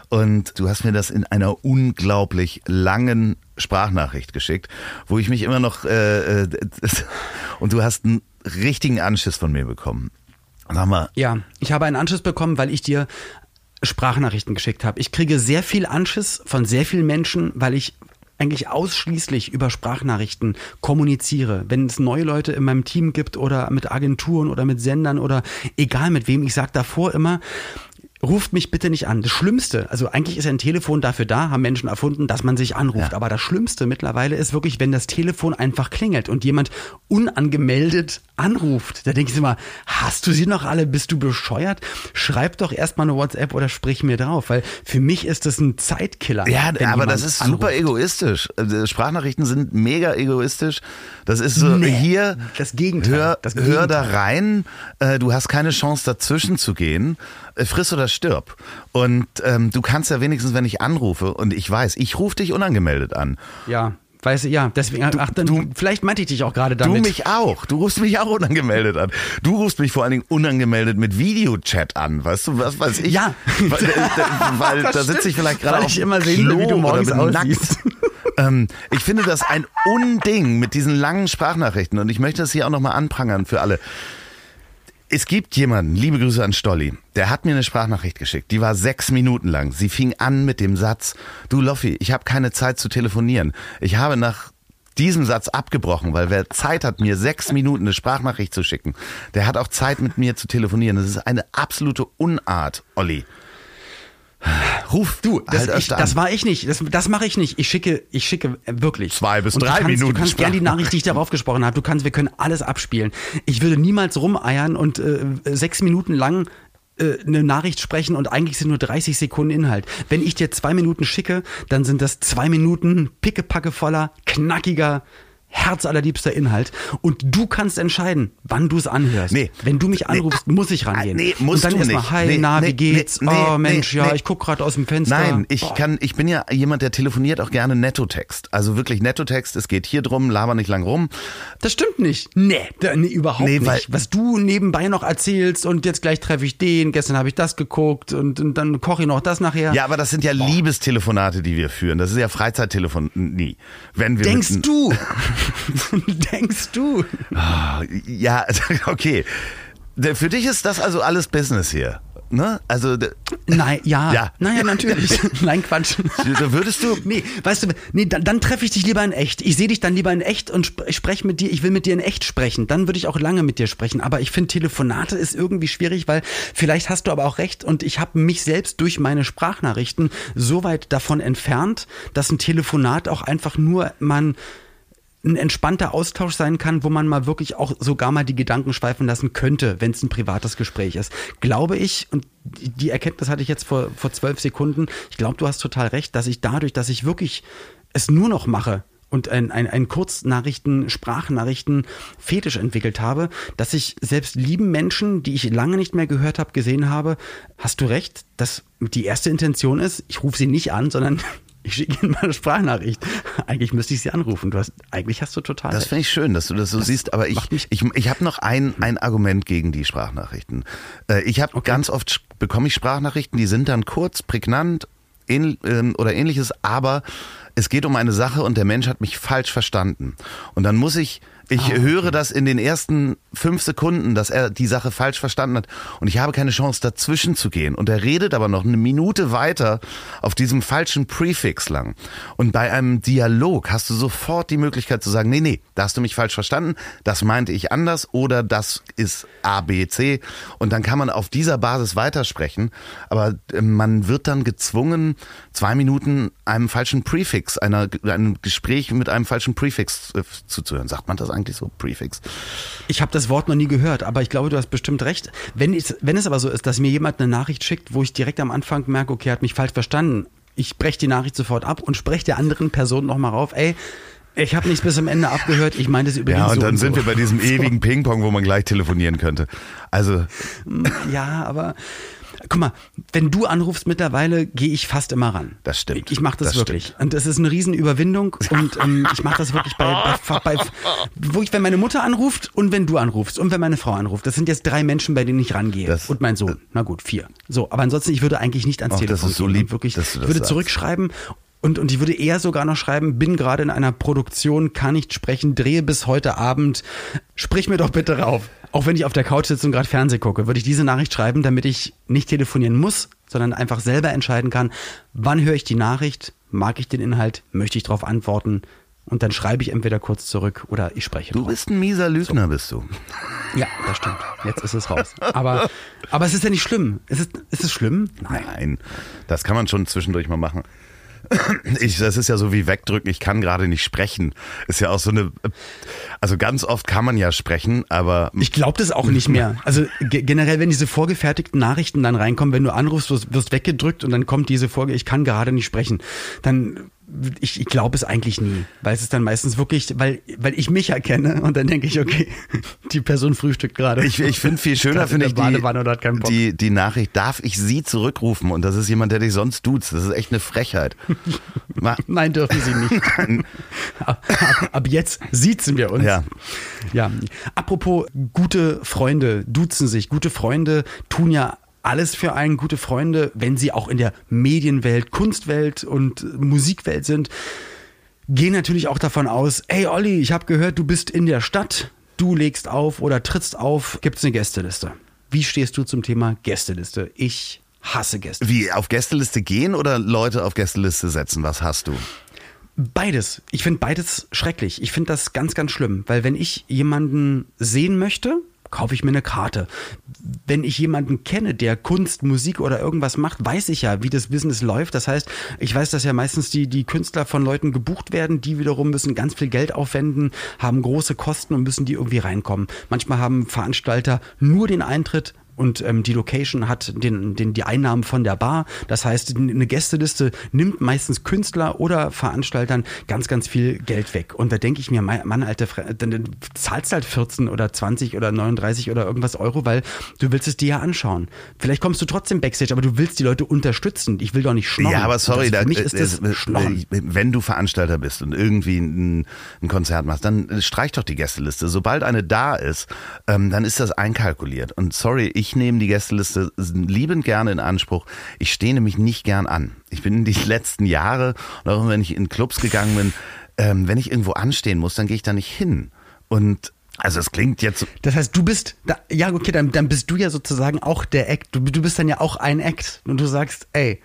und du hast mir das in einer unglaublich langen Sprachnachricht geschickt, wo ich mich immer noch äh, äh, *laughs* und du hast einen richtigen Anschiss von mir bekommen. Sag mal, Ja, ich habe einen Anschluss bekommen, weil ich dir Sprachnachrichten geschickt habe. Ich kriege sehr viel Anschiss von sehr vielen Menschen, weil ich eigentlich ausschließlich über Sprachnachrichten kommuniziere. Wenn es neue Leute in meinem Team gibt oder mit Agenturen oder mit Sendern oder egal mit wem, ich sage davor immer, ruft mich bitte nicht an. Das Schlimmste, also eigentlich ist ein Telefon dafür da, haben Menschen erfunden, dass man sich anruft. Ja. Aber das Schlimmste mittlerweile ist wirklich, wenn das Telefon einfach klingelt und jemand unangemeldet anruft. Da denke ich immer, hast du sie noch alle? Bist du bescheuert? Schreib doch erstmal eine WhatsApp oder sprich mir drauf, weil für mich ist das ein Zeitkiller. Ja, aber das ist anruft. super egoistisch. Also Sprachnachrichten sind mega egoistisch. Das ist so nee, hier. Das Gegenteil. Hör, das Gegenteil. hör da rein. Äh, du hast keine Chance dazwischen zu gehen. Äh, friss oder stirb. Und ähm, du kannst ja wenigstens, wenn ich anrufe und ich weiß, ich rufe dich unangemeldet an. Ja. Weiß ja, deswegen, du, ach, dann, du, vielleicht meinte ich dich auch gerade damit. Du mich auch. Du rufst mich auch unangemeldet an. Du rufst mich vor allen Dingen unangemeldet mit Videochat an. Weißt du, was weiß ich? Ja. Weil, äh, weil *laughs* da sitze ich vielleicht gerade auf ich immer sehen Klo wie du morgens aussiehst. *laughs* ähm, ich finde das ein Unding mit diesen langen Sprachnachrichten und ich möchte das hier auch nochmal anprangern für alle. Es gibt jemanden, liebe Grüße an Stolli, der hat mir eine Sprachnachricht geschickt. Die war sechs Minuten lang. Sie fing an mit dem Satz, du Loffi, ich habe keine Zeit zu telefonieren. Ich habe nach diesem Satz abgebrochen, weil wer Zeit hat, mir sechs Minuten eine Sprachnachricht zu schicken, der hat auch Zeit mit mir zu telefonieren. Das ist eine absolute Unart, Olli. Ruf du, das, halt ich, das war ich nicht. Das, das mache ich nicht. Ich schicke, ich schicke wirklich zwei bis drei kannst, Minuten. Du kannst gerne die Nachricht, die ich darauf gesprochen habe. Du kannst, wir können alles abspielen. Ich würde niemals rumeiern und äh, sechs Minuten lang äh, eine Nachricht sprechen und eigentlich sind nur 30 Sekunden Inhalt. Wenn ich dir zwei Minuten schicke, dann sind das zwei Minuten pickepacke voller, knackiger herzallerliebster Inhalt und du kannst entscheiden, wann du es anhörst. Nee. Wenn du mich anrufst, nee. muss ich rangehen. Nee, musst und dann erstmal, hi, nee, na, wie geht's? oh Mensch, ja, ich guck gerade aus dem Fenster. Nein, ich Boah. kann, ich bin ja jemand, der telefoniert auch gerne Nettotext. Also wirklich Nettotext, es geht hier drum, laber nicht lang rum. Das stimmt nicht. Nee, nee überhaupt nee, nicht. Was du nebenbei noch erzählst und jetzt gleich treffe ich den, gestern habe ich das geguckt und, und dann koche ich noch das nachher. Ja, aber das sind ja Boah. Liebestelefonate, die wir führen. Das ist ja Freizeittelefonie. Wenn wir Denkst du? *laughs* *laughs* denkst du? Ah, ja, *laughs* okay. Für dich ist das also alles Business hier. Ne? Also Nein, ja. ja. Naja, natürlich. *laughs* Nein, Quatsch. Da würdest du. Nee, weißt du, nee, dann, dann treffe ich dich lieber in echt. Ich sehe dich dann lieber in echt und sp spreche mit dir, ich will mit dir in echt sprechen. Dann würde ich auch lange mit dir sprechen. Aber ich finde, Telefonate ist irgendwie schwierig, weil vielleicht hast du aber auch recht und ich habe mich selbst durch meine Sprachnachrichten so weit davon entfernt, dass ein Telefonat auch einfach nur man ein entspannter Austausch sein kann, wo man mal wirklich auch sogar mal die Gedanken schweifen lassen könnte, wenn es ein privates Gespräch ist. Glaube ich, und die Erkenntnis hatte ich jetzt vor, vor zwölf Sekunden, ich glaube, du hast total recht, dass ich dadurch, dass ich wirklich es nur noch mache, und ein, ein, ein Kurznachrichten, Sprachnachrichten Fetisch entwickelt habe, dass ich selbst lieben Menschen, die ich lange nicht mehr gehört habe, gesehen habe, hast du recht, dass die erste Intention ist, ich rufe sie nicht an, sondern ich schicke Ihnen mal eine Sprachnachricht. Eigentlich müsste ich Sie anrufen. Du hast, eigentlich hast du total. Das finde ich schön, dass du das so das siehst. Aber ich, ich, ich habe noch ein, ein Argument gegen die Sprachnachrichten. Äh, ich habe okay. ganz oft bekomme ich Sprachnachrichten, die sind dann kurz, prägnant ähn, ähm, oder ähnliches, aber es geht um eine Sache und der Mensch hat mich falsch verstanden. Und dann muss ich ich ah, okay. höre das in den ersten fünf Sekunden, dass er die Sache falsch verstanden hat und ich habe keine Chance dazwischen zu gehen. Und er redet aber noch eine Minute weiter auf diesem falschen Prefix lang. Und bei einem Dialog hast du sofort die Möglichkeit zu sagen, nee, nee, da hast du mich falsch verstanden, das meinte ich anders oder das ist A, B, C. Und dann kann man auf dieser Basis weitersprechen. Aber äh, man wird dann gezwungen, zwei Minuten einem falschen Prefix, einer, einem Gespräch mit einem falschen Prefix äh, zuzuhören. Sagt man das eigentlich so, Prefix? Ich habe das Wort noch nie gehört, aber ich glaube, du hast bestimmt recht. Wenn, ich, wenn es aber so ist, dass mir jemand eine Nachricht schickt, wo ich direkt am Anfang merke, okay, er hat mich falsch verstanden, ich breche die Nachricht sofort ab und spreche der anderen Person nochmal rauf, ey, ich habe nichts bis zum Ende abgehört. Ich meine das übrigens. Ja, und so dann und sind so. wir bei diesem *laughs* ewigen Ping-Pong, wo man gleich telefonieren könnte. Also. Ja, aber Guck mal, wenn du anrufst mittlerweile, gehe ich fast immer ran. Das stimmt. Ich mache das, das, wirklich. Stimmt. Und das ist eine Riesenüberwindung. Und ähm, ich mache das wirklich bei, bei, bei, wo ich, wenn meine Mutter anruft und wenn du anrufst und wenn meine Frau anruft. Das sind jetzt drei Menschen, bei denen ich rangehe. Das, und mein Sohn. Na gut, vier. So, aber ansonsten, ich würde eigentlich nicht ans Och, Telefon das ist so lieb, wirklich, dass du das ich würde sagst. zurückschreiben und, und ich würde eher sogar noch schreiben, bin gerade in einer Produktion, kann nicht sprechen, drehe bis heute Abend, sprich mir doch bitte rauf. Auch wenn ich auf der Couch sitze und gerade Fernseh gucke, würde ich diese Nachricht schreiben, damit ich nicht telefonieren muss, sondern einfach selber entscheiden kann, wann höre ich die Nachricht, mag ich den Inhalt, möchte ich darauf antworten und dann schreibe ich entweder kurz zurück oder ich spreche. Du drauf. bist ein mieser Lügner, so. bist du. Ja, das stimmt. Jetzt ist es raus. Aber, aber es ist ja nicht schlimm. Ist es, ist es schlimm? Nein. Nein. Das kann man schon zwischendurch mal machen. *laughs* Ich, das ist ja so wie wegdrücken, ich kann gerade nicht sprechen. Ist ja auch so eine, also ganz oft kann man ja sprechen, aber. Ich glaube das auch nicht mehr. Also generell, wenn diese vorgefertigten Nachrichten dann reinkommen, wenn du anrufst, wirst, wirst weggedrückt und dann kommt diese Folge, ich kann gerade nicht sprechen, dann ich, ich glaube es eigentlich nie, weil es ist dann meistens wirklich, weil, weil ich mich erkenne und dann denke ich, okay, *laughs* die Person frühstückt gerade. Ich, ich finde viel schöner, *laughs* finde ich, die, die, die Nachricht, darf ich sie zurückrufen? Und das ist jemand, der dich sonst duzt. Das ist echt eine Frechheit. *laughs* Nein, dürfen sie nicht. ab, ab, jetzt siezen wir uns. Ja. ja. Apropos gute Freunde duzen sich. Gute Freunde tun ja alles für einen gute Freunde, wenn sie auch in der Medienwelt, Kunstwelt und Musikwelt sind. Gehen natürlich auch davon aus, hey Olli, ich habe gehört, du bist in der Stadt, du legst auf oder trittst auf, gibt's eine Gästeliste. Wie stehst du zum Thema Gästeliste? Ich hasse Gäste. Wie, auf Gästeliste gehen oder Leute auf Gästeliste setzen? Was hast du? Beides. Ich finde beides schrecklich. Ich finde das ganz, ganz schlimm, weil wenn ich jemanden sehen möchte, kaufe ich mir eine Karte. Wenn ich jemanden kenne, der Kunst, Musik oder irgendwas macht, weiß ich ja, wie das Business läuft. Das heißt, ich weiß, dass ja meistens die, die Künstler von Leuten gebucht werden, die wiederum müssen ganz viel Geld aufwenden, haben große Kosten und müssen die irgendwie reinkommen. Manchmal haben Veranstalter nur den Eintritt, und ähm, die Location hat den, den, die Einnahmen von der Bar. Das heißt, eine Gästeliste nimmt meistens Künstler oder Veranstaltern ganz, ganz viel Geld weg. Und da denke ich mir, Mann, Alter, dann zahlst halt 14 oder 20 oder 39 oder irgendwas Euro, weil du willst es dir ja anschauen. Vielleicht kommst du trotzdem Backstage, aber du willst die Leute unterstützen. Ich will doch nicht schnorren. Ja, aber sorry, das, für mich ist das äh, wenn du Veranstalter bist und irgendwie ein, ein, Konzert machst, dann streich doch die Gästeliste. Sobald eine da ist, ähm, dann ist das einkalkuliert. Und sorry, ich ich nehme die Gästeliste liebend gerne in Anspruch. Ich stehe nämlich nicht gern an. Ich bin die *laughs* letzten Jahre, auch wenn ich in Clubs gegangen bin, ähm, wenn ich irgendwo anstehen muss, dann gehe ich da nicht hin. Und also es klingt jetzt. Das heißt, du bist, da, ja okay, dann, dann bist du ja sozusagen auch der Act. Du, du bist dann ja auch ein Act und du sagst, ey,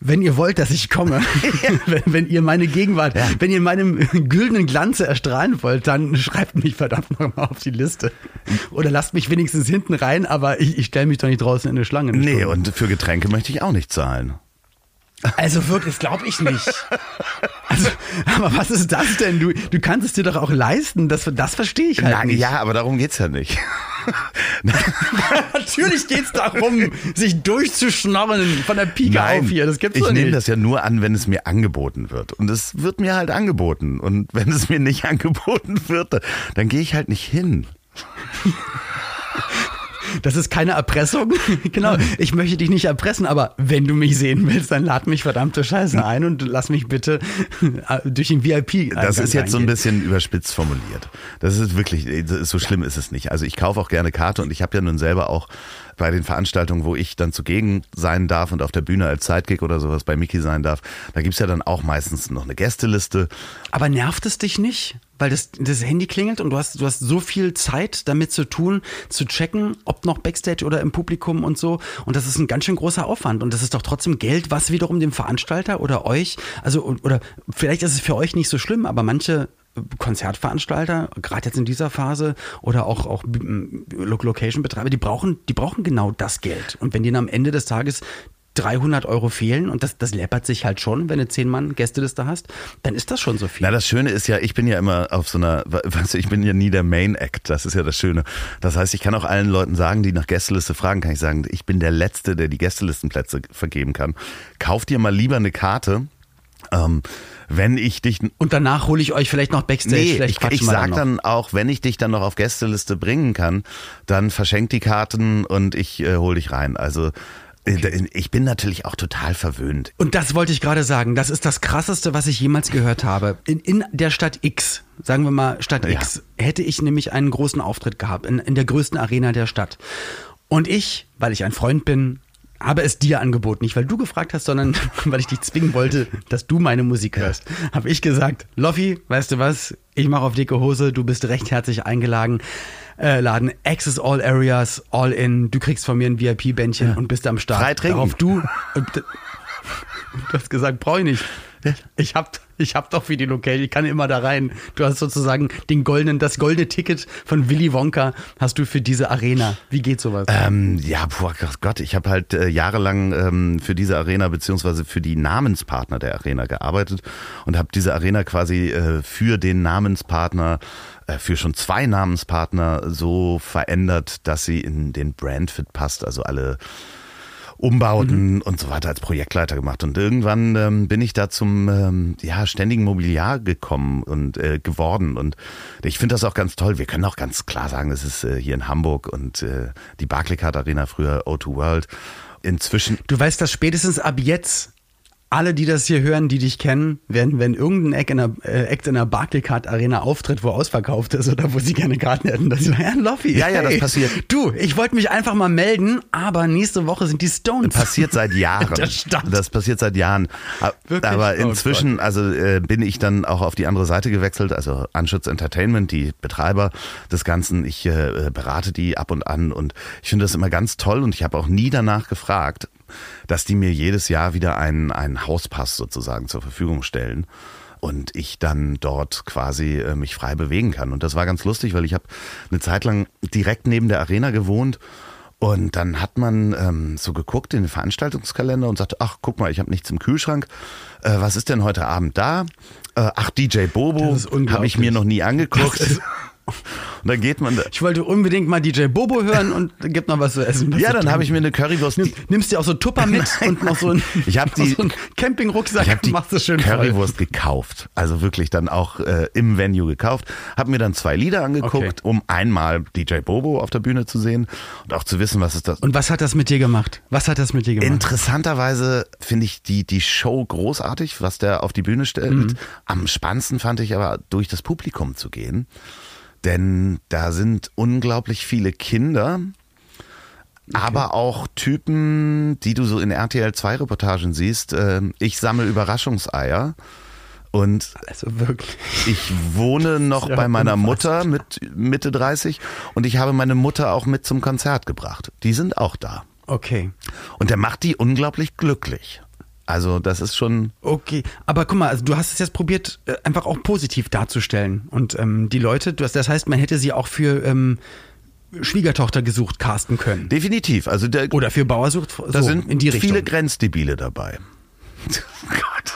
wenn ihr wollt, dass ich komme, *laughs* *laughs* wenn, wenn, ihr meine Gegenwart, ja. wenn ihr in meinem güldenen Glanze erstrahlen wollt, dann schreibt mich verdammt nochmal auf die Liste. Oder lasst mich wenigstens hinten rein, aber ich, ich stelle mich doch nicht draußen in eine Schlange. Eine nee, Stunde. und für Getränke möchte ich auch nicht zahlen. Also wirklich, das glaube ich nicht. Also, aber was ist das denn? Du, du kannst es dir doch auch leisten. Das, das verstehe ich halt Na, nicht. Ja, aber darum geht's ja nicht. *laughs* Natürlich geht's darum, sich durchzuschnorren von der Pike Nein, auf hier. Das gibt's ich nehme das ja nur an, wenn es mir angeboten wird. Und es wird mir halt angeboten. Und wenn es mir nicht *laughs* angeboten wird, dann gehe ich halt nicht hin. Das ist keine Erpressung. *laughs* genau. Ich möchte dich nicht erpressen, aber wenn du mich sehen willst, dann lad mich verdammte Scheiße ein und lass mich bitte äh, durch den VIP. Das ist jetzt so ein bisschen überspitzt formuliert. Das ist wirklich, so schlimm ist es nicht. Also ich kaufe auch gerne Karte und ich habe ja nun selber auch bei den Veranstaltungen, wo ich dann zugegen sein darf und auf der Bühne als Sidekick oder sowas bei Mickey sein darf, da gibt's ja dann auch meistens noch eine Gästeliste. Aber nervt es dich nicht? Weil das, das Handy klingelt und du hast, du hast so viel Zeit damit zu tun, zu checken, ob noch Backstage oder im Publikum und so. Und das ist ein ganz schön großer Aufwand. Und das ist doch trotzdem Geld, was wiederum dem Veranstalter oder euch, also, oder vielleicht ist es für euch nicht so schlimm, aber manche Konzertveranstalter, gerade jetzt in dieser Phase, oder auch, auch Location-Betreiber, die brauchen, die brauchen genau das Geld. Und wenn denen am Ende des Tages 300 Euro fehlen und das, das läppert sich halt schon, wenn du zehn Mann Gästeliste hast, dann ist das schon so viel. Na, das Schöne ist ja, ich bin ja immer auf so einer, weißt du, ich bin ja nie der Main Act, das ist ja das Schöne. Das heißt, ich kann auch allen Leuten sagen, die nach Gästeliste fragen, kann ich sagen, ich bin der Letzte, der die Gästelistenplätze vergeben kann. Kauf dir mal lieber eine Karte, ähm, wenn ich dich und danach hole ich euch vielleicht noch Backstage. Nee, ich, ich sag dann, dann, auch, wenn ich dich dann noch auf Gästeliste bringen kann, dann verschenk die Karten und ich äh, hole dich rein. Also äh, Okay. Ich bin natürlich auch total verwöhnt. Und das wollte ich gerade sagen. Das ist das Krasseste, was ich jemals gehört habe. In, in der Stadt X, sagen wir mal Stadt X, ja. hätte ich nämlich einen großen Auftritt gehabt, in, in der größten Arena der Stadt. Und ich, weil ich ein Freund bin, habe es dir angeboten. Nicht, weil du gefragt hast, sondern *laughs* weil ich dich zwingen wollte, dass du meine Musik hörst. Habe ich gesagt, Loffi, weißt du was? Ich mache auf dicke Hose, du bist recht herzlich eingeladen. äh, Laden. Access all areas, all in. Du kriegst von mir ein VIP-Bändchen ja. und bist am Start. Frei trinken. Darauf du. Und, *laughs* du hast gesagt, brauche ich nicht. Ich hab, ich hab doch die Location, ich kann immer da rein. Du hast sozusagen den goldenen, das goldene Ticket von Willy Wonka hast du für diese Arena. Wie geht sowas? Ähm, ja, boah, Gott, ich habe halt äh, jahrelang ähm, für diese Arena beziehungsweise für die Namenspartner der Arena gearbeitet und habe diese Arena quasi äh, für den Namenspartner äh, für schon zwei Namenspartner so verändert, dass sie in den Brandfit passt. Also alle Umbauten mhm. und so weiter als Projektleiter gemacht. Und irgendwann ähm, bin ich da zum ähm, ja, ständigen Mobiliar gekommen und äh, geworden. Und ich finde das auch ganz toll. Wir können auch ganz klar sagen, das ist äh, hier in Hamburg und äh, die Barclaycard Arena, früher O2 World. Inzwischen. Du weißt, dass spätestens ab jetzt alle, die das hier hören, die dich kennen, werden, wenn irgendein Act in der, äh, Act in der Barclaycard Arena auftritt, wo ausverkauft ist oder wo sie gerne Karten hätten, dass sie sagen, ja, Loffi, ja, ja, hey, das passiert. Du, ich wollte mich einfach mal melden, aber nächste Woche sind die Stones. Das passiert seit *laughs* Jahren. das passiert seit Jahren. Wirklich? Aber oh inzwischen, also äh, bin ich dann auch auf die andere Seite gewechselt, also Anschutz Entertainment, die Betreiber des Ganzen. Ich äh, berate die ab und an und ich finde das immer ganz toll und ich habe auch nie danach gefragt, dass die mir jedes Jahr wieder einen, einen Hauspass sozusagen zur Verfügung stellen und ich dann dort quasi äh, mich frei bewegen kann. Und das war ganz lustig, weil ich habe eine Zeit lang direkt neben der Arena gewohnt und dann hat man ähm, so geguckt in den Veranstaltungskalender und sagte, ach, guck mal, ich habe nichts im Kühlschrank. Äh, was ist denn heute Abend da? Äh, ach, DJ Bobo habe ich mir noch nie angeguckt. Und dann geht man da. Ich wollte unbedingt mal DJ Bobo hören und gibt noch was zu essen. ja, dann habe ich mir eine Currywurst. Nimm, nimmst dir auch so Tupper mit Nein. und noch so ein, ich hab *laughs* die, so Campingrucksack. Ich habe die Currywurst voll. gekauft. Also wirklich dann auch äh, im Venue gekauft. Habe mir dann zwei Lieder angeguckt, okay. um einmal DJ Bobo auf der Bühne zu sehen und auch zu wissen, was ist das. Und was hat das mit dir gemacht? Was hat das mit dir gemacht? Interessanterweise finde ich die, die Show großartig, was der auf die Bühne stellt. Mhm. Am spannendsten fand ich aber durch das Publikum zu gehen. Denn da sind unglaublich viele Kinder, okay. aber auch Typen, die du so in RTL 2 Reportagen siehst. Ähm, ich sammle Überraschungseier. Und also wirklich. ich wohne noch ja bei meiner Mutter mit Mitte 30 und ich habe meine Mutter auch mit zum Konzert gebracht. Die sind auch da. Okay. Und der macht die unglaublich glücklich. Also das ist schon. Okay, aber guck mal, also du hast es jetzt probiert, äh, einfach auch positiv darzustellen. Und ähm, die Leute, das heißt, man hätte sie auch für ähm, Schwiegertochter gesucht casten können. Definitiv. Also der, Oder für Bauersucht. So, da sind in die viele Grenzdebile dabei. *laughs* Gott.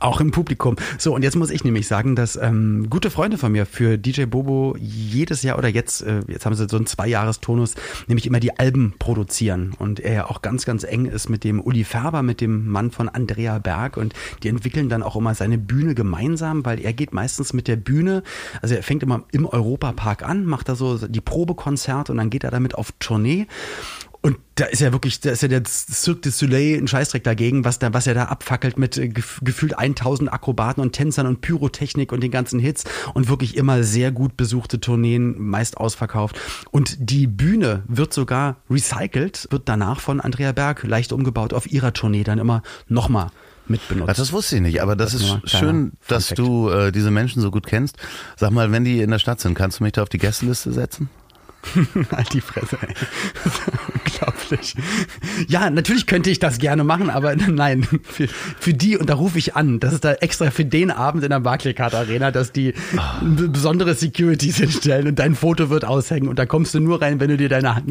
Auch im Publikum. So, und jetzt muss ich nämlich sagen, dass ähm, gute Freunde von mir für DJ Bobo jedes Jahr oder jetzt, äh, jetzt haben sie so einen Zweijahrestonus, nämlich immer die Alben produzieren. Und er ja auch ganz, ganz eng ist mit dem Uli Färber, mit dem Mann von Andrea Berg. Und die entwickeln dann auch immer seine Bühne gemeinsam, weil er geht meistens mit der Bühne, also er fängt immer im Europapark an, macht da so die Probekonzerte und dann geht er damit auf Tournee. Und da ist ja wirklich, da ist ja der Cirque du Soleil ein Scheißdreck dagegen, was da, was er da abfackelt mit äh, gefühlt 1000 Akrobaten und Tänzern und Pyrotechnik und den ganzen Hits und wirklich immer sehr gut besuchte Tourneen, meist ausverkauft. Und die Bühne wird sogar recycelt, wird danach von Andrea Berg leicht umgebaut auf ihrer Tournee dann immer nochmal mitbenutzt. Das wusste ich nicht, aber das, das ist schön, dass du äh, diese Menschen so gut kennst. Sag mal, wenn die in der Stadt sind, kannst du mich da auf die Gästeliste setzen? *laughs* halt die Fresse, ey. Unglaublich. Ja, natürlich könnte ich das gerne machen, aber *laughs* nein, für, für die, und da rufe ich an, das ist da extra für den Abend in der Barclaycard Arena, dass die oh. besondere Securities hinstellen und dein Foto wird aushängen und da kommst du nur rein, wenn du dir deine,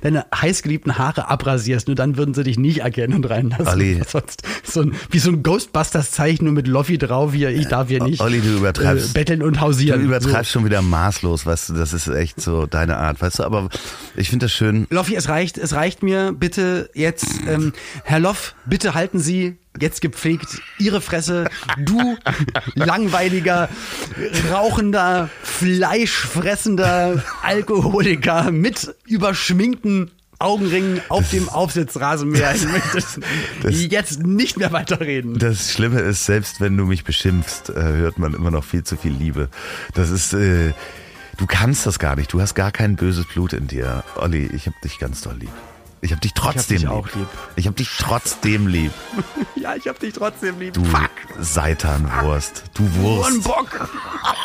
deine heißgeliebten Haare abrasierst, nur dann würden sie dich nicht erkennen und reinlassen. Olli. *laughs* Sonst so ein, wie so ein Ghostbusters-Zeichen nur mit Loffi drauf, hier, ich darf hier nicht Olli, du übertreibst, äh, betteln und hausieren. Du übertreibst so. schon wieder maßlos, du, das ist echt so deine Art weißt du, aber ich finde das schön. Loffi, es reicht, es reicht mir bitte jetzt, ähm, Herr Loff, bitte halten Sie jetzt gepflegt Ihre Fresse, du langweiliger, rauchender, fleischfressender Alkoholiker mit überschminkten Augenringen auf dem Aufsitzrasenmäher. Ich möchte das, jetzt nicht mehr weiterreden. Das Schlimme ist, selbst wenn du mich beschimpfst, äh, hört man immer noch viel zu viel Liebe. Das ist, äh, Du kannst das gar nicht. Du hast gar kein böses Blut in dir. Olli, ich hab dich ganz doll lieb. Ich hab dich trotzdem dich lieb. auch lieb. Ich hab dich trotzdem lieb. *laughs* Ja, ich hab dich trotzdem lieb. Du Seitanwurst. Du Wurst. Hurenbock.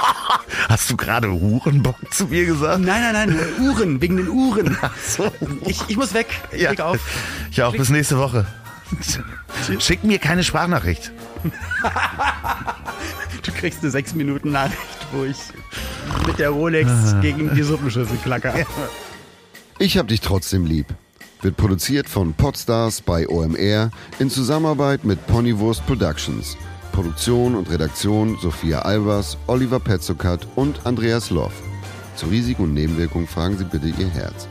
*laughs* Hast du gerade Hurenbock zu mir gesagt? Nein, nein, nein, Uhren, wegen den Uhren. *laughs* so. Ich, ich muss weg. Ich leg auf. Ich auch. Bis nächste Woche. Schick mir keine Sprachnachricht. Du kriegst eine 6 Minuten Nachricht, wo ich mit der Rolex gegen die Suppenschüssel klacker. Ich hab dich trotzdem lieb. Wird produziert von Podstars bei OMR in Zusammenarbeit mit Ponywurst Productions. Produktion und Redaktion Sophia Albers, Oliver Petzokat und Andreas Loff. Zu Risiken und Nebenwirkungen fragen Sie bitte Ihr Herz.